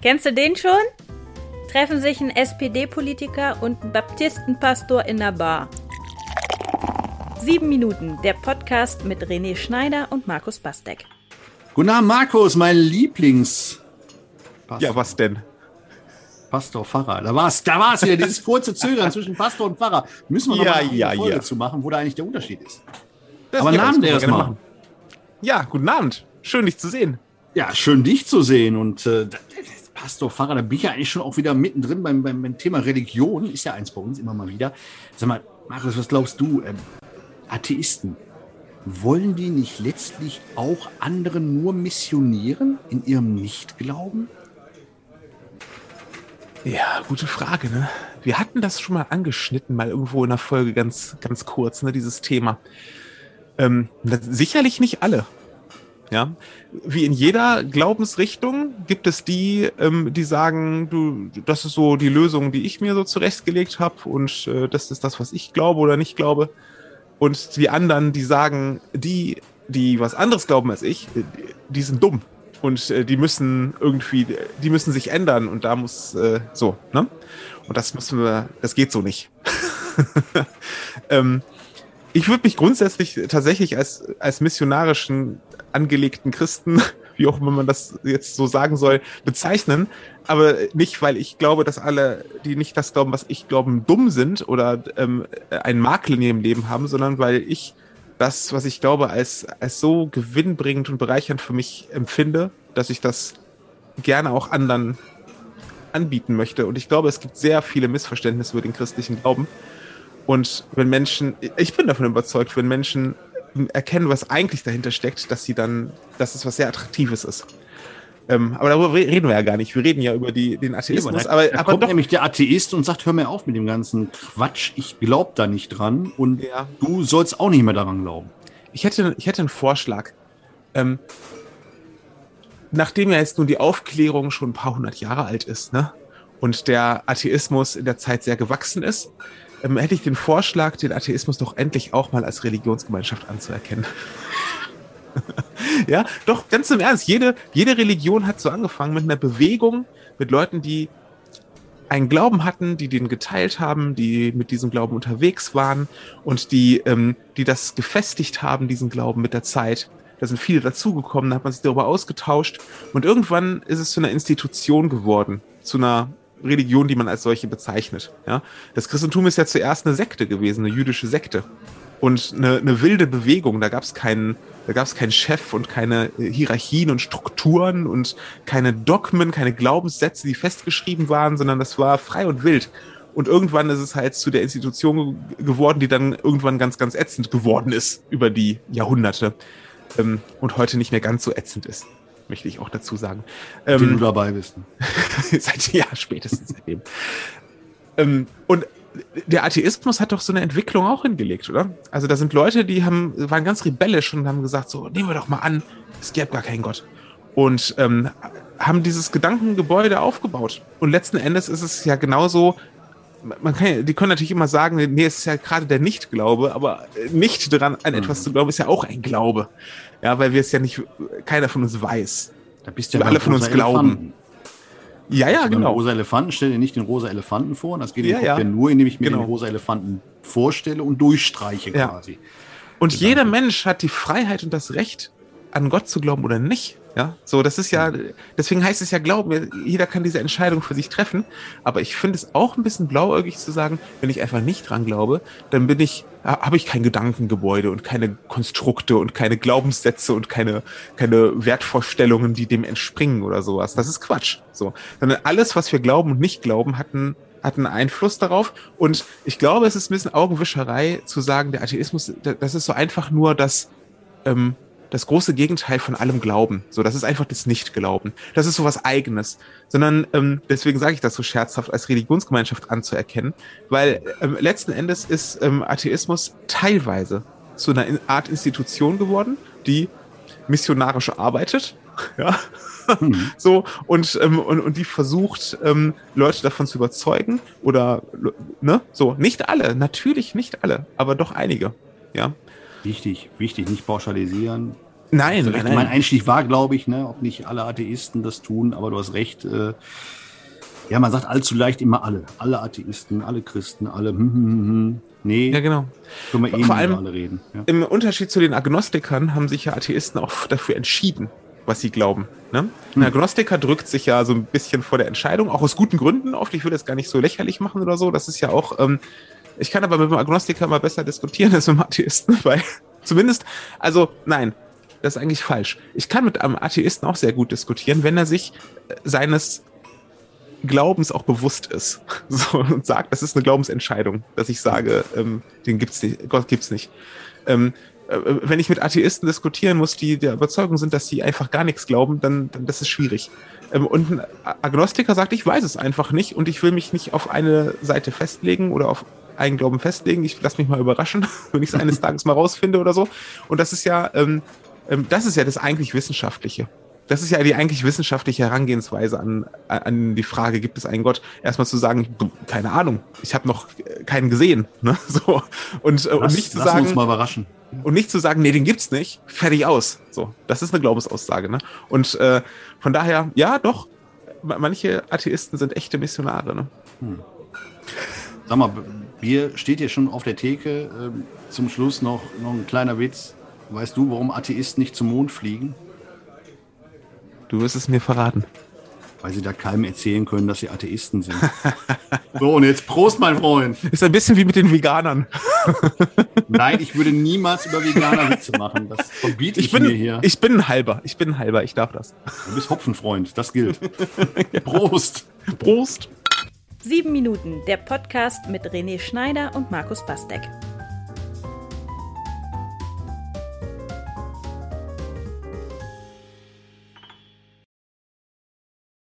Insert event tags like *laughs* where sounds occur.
Kennst du den schon? Treffen sich ein SPD-Politiker und ein Baptistenpastor in der Bar. Sieben Minuten, der Podcast mit René Schneider und Markus Bastek. Guten Abend, Markus, mein Lieblings. Ja, was denn? Pastor, Pfarrer. Da war es da war's wieder, dieses kurze Zögern zwischen Pastor und Pfarrer. Müssen wir noch Ja, mal eine ja, Folge ja. zu machen, wo da eigentlich der Unterschied ist. Das Aber ja, Namen das wir mal. gerne Ja, guten Abend. Schön, dich zu sehen. Ja, schön dich zu sehen. Und äh, Pastor, Pfarrer, da bin ich ja eigentlich schon auch wieder mittendrin beim, beim, Thema Religion. Ist ja eins bei uns immer mal wieder. Sag mal, Markus, was glaubst du? Ähm, Atheisten, wollen die nicht letztlich auch andere nur missionieren in ihrem Nichtglauben? Ja, gute Frage, ne? Wir hatten das schon mal angeschnitten, mal irgendwo in der Folge ganz, ganz kurz, ne, dieses Thema. Ähm, sicherlich nicht alle. Ja, wie in jeder Glaubensrichtung gibt es die, ähm, die sagen, du, das ist so die Lösung, die ich mir so zurechtgelegt habe und äh, das ist das, was ich glaube oder nicht glaube. Und die anderen, die sagen, die, die was anderes glauben als ich, äh, die, sind dumm und äh, die müssen irgendwie, die müssen sich ändern und da muss äh, so, ne? Und das müssen wir, das geht so nicht. *laughs* ähm, ich würde mich grundsätzlich tatsächlich als, als missionarischen angelegten Christen, *laughs* wie auch immer man das jetzt so sagen soll, bezeichnen. Aber nicht, weil ich glaube, dass alle, die nicht das glauben, was ich glaube, dumm sind oder ähm, einen Makel in ihrem Leben haben, sondern weil ich das, was ich glaube, als, als so gewinnbringend und bereichernd für mich empfinde, dass ich das gerne auch anderen anbieten möchte. Und ich glaube, es gibt sehr viele Missverständnisse über den christlichen Glauben. Und wenn Menschen, ich bin davon überzeugt, wenn Menschen erkennen, was eigentlich dahinter steckt, dass sie dann, dass es was sehr Attraktives ist. Ähm, aber darüber re- reden wir ja gar nicht. Wir reden ja über die, den Atheismus. da, aber da aber kommt doch, nämlich der Atheist und sagt, hör mir auf mit dem ganzen Quatsch, ich glaube da nicht dran und Ja. du sollst auch nicht mehr daran glauben. ich hätte, ich hätte einen Vorschlag. Ähm, nachdem ja jetzt nun die Aufklärung schon ein paar hundert Jahre alt ist, ne? Und der Atheismus in der Zeit sehr gewachsen ist, ähm, hätte ich den Vorschlag, den Atheismus doch endlich auch mal als Religionsgemeinschaft anzuerkennen. *laughs* ja, doch, ganz im Ernst. Jede, jede Religion hat so angefangen mit einer Bewegung, mit Leuten, die einen Glauben hatten, die den geteilt haben, die mit diesem Glauben unterwegs waren und die, ähm, die das gefestigt haben, diesen Glauben mit der Zeit. Da sind viele dazugekommen, da hat man sich darüber ausgetauscht und irgendwann ist es zu einer Institution geworden, zu einer Religion, die man als solche bezeichnet. Ja? Das Christentum ist ja zuerst eine Sekte gewesen, eine jüdische Sekte und eine, eine wilde Bewegung. Da gab es keinen, da gab keinen Chef und keine äh, Hierarchien und Strukturen und keine Dogmen, keine Glaubenssätze, die festgeschrieben waren, sondern das war frei und wild. Und irgendwann ist es halt zu der Institution ge- geworden, die dann irgendwann ganz, ganz ätzend geworden ist über die Jahrhunderte ähm, und heute nicht mehr ganz so ätzend ist, möchte ich auch dazu sagen. Ähm, du dabei bist. *laughs* seit ja spätestens seitdem. ähm, und der Atheismus hat doch so eine Entwicklung auch hingelegt, oder? Also da sind Leute, die haben waren ganz rebellisch und haben gesagt, so nehmen wir doch mal an, es gäbe gar keinen Gott und ähm, haben dieses Gedankengebäude aufgebaut. Und letzten Endes ist es ja genauso. Man kann, ja- die können natürlich immer sagen, nee, es ist ja gerade der Nichtglaube, aber nicht daran, an etwas zu glauben, ist ja auch ein Glaube. Ja, weil wir es ja nicht, keiner von uns weiß. Da bist wir beim alle von uns glauben. Elefanten. Ja, ja, Also genau. rosa Elefanten stell dir nicht den rosa Elefanten vor. Das geht Ja, ja. ja nur, indem ich mir Genau. den rosa Elefanten vorstelle und durchstreiche Ja. quasi. Und Gedanke. jeder Mensch hat die Freiheit und das Recht, an Gott zu glauben oder nicht. Ja, so, das ist ja, deswegen heißt es ja Glauben. Jeder kann diese Entscheidung für sich treffen. Aber ich finde es auch ein bisschen blauäugig zu sagen, wenn ich einfach nicht dran glaube, dann bin ich, ha- habe ich kein Gedankengebäude und keine Konstrukte und keine Glaubenssätze und keine, keine Wertvorstellungen, die dem entspringen oder sowas. Das ist Quatsch. So, sondern alles, was wir glauben und nicht glauben, hat einen, hat einen Einfluss darauf. Und ich glaube, es ist ein bisschen Augenwischerei zu sagen, der Atheismus, das ist so einfach nur das, ähm, das große Gegenteil von allem Glauben. So, das ist einfach das Nicht-Glauben. Das ist so was Eigenes. Sondern, ähm, deswegen sage ich das so scherzhaft, als Religionsgemeinschaft anzuerkennen, weil ähm, letzten Endes ist ähm, Atheismus teilweise zu einer In- Art Institution geworden, die missionarisch arbeitet. *laughs* Ja. Mhm. *laughs* So, und, ähm, und, und die versucht, ähm, Leute davon zu überzeugen oder, ne, so, nicht alle, natürlich nicht alle, aber doch einige, ja. Wichtig, wichtig, nicht pauschalisieren. Nein, Also nein, Mein nein. Einstieg war, glaube ich, ne, ob nicht alle Atheisten das tun, aber du hast recht. Äh, ja, man sagt allzu leicht immer alle. Alle Atheisten, alle Christen, alle. Hm, hm, hm, hm. Nee, Ja, genau. können wir eh Vor allem- alle reden. Ja. Im Unterschied zu den Agnostikern haben sich ja Atheisten auch dafür entschieden, was sie glauben. Ne? Ein Agnostiker drückt sich ja so ein bisschen vor der Entscheidung, auch aus guten Gründen oft. Ich will das gar nicht so lächerlich machen oder so. Das ist ja auch, ähm, ich kann aber mit dem Agnostiker mal besser diskutieren als mit dem Atheisten, *laughs* weil zumindest, also nein, das ist eigentlich falsch. Ich kann mit einem Atheisten auch sehr gut diskutieren, wenn er sich äh, seines Glaubens auch bewusst ist *laughs* so, und sagt, das ist eine Glaubensentscheidung, dass ich sage, ähm, den gibt's nicht, Gott gibt's nicht. Ähm, äh, wenn ich mit Atheisten diskutieren muss, die der Überzeugung sind, dass sie einfach gar nichts glauben, dann, dann das ist schwierig. Ähm, und ein Agnostiker sagt, ich weiß es einfach nicht und ich will mich nicht auf eine Seite festlegen oder auf einen Glauben festlegen. Ich lasse mich mal überraschen, *laughs* wenn ich es eines Tages mal rausfinde oder so. Und das ist ja, ähm, ähm, das ist ja das eigentlich Wissenschaftliche. Das ist ja die eigentlich wissenschaftliche Herangehensweise an, an die Frage, gibt es einen Gott? Erstmal zu sagen, keine Ahnung, ich habe noch keinen gesehen. Ne? *laughs* So. Und, äh, und Lass, nicht zu wir uns sagen, mal überraschen. und nicht zu sagen, nee, den gibt's nicht, fertig aus. So, das ist eine Glaubensaussage. Ne? Und äh, von daher, ja, doch, ma- manche Atheisten sind echte Missionare. Ne? Sag mal, Bier steht hier schon auf der Theke. Ähm, zum Schluss noch, noch ein kleiner Witz. Weißt du, warum Atheisten nicht zum Mond fliegen? Du wirst es mir verraten. Weil sie da keinem erzählen können, dass sie Atheisten sind. *laughs* so, und jetzt Prost, mein Freund. Ist ein bisschen wie mit den Veganern. *laughs* Nein, ich würde niemals über Veganer Witze machen. Das verbiete ich, Ich bin, mir hier. ich bin ein halber. Ich bin ein halber. Ich darf das. du bist Hopfenfreund, das gilt. *laughs* Prost. Prost. Sieben Minuten, der Podcast mit René Schneider und Markus Bastek.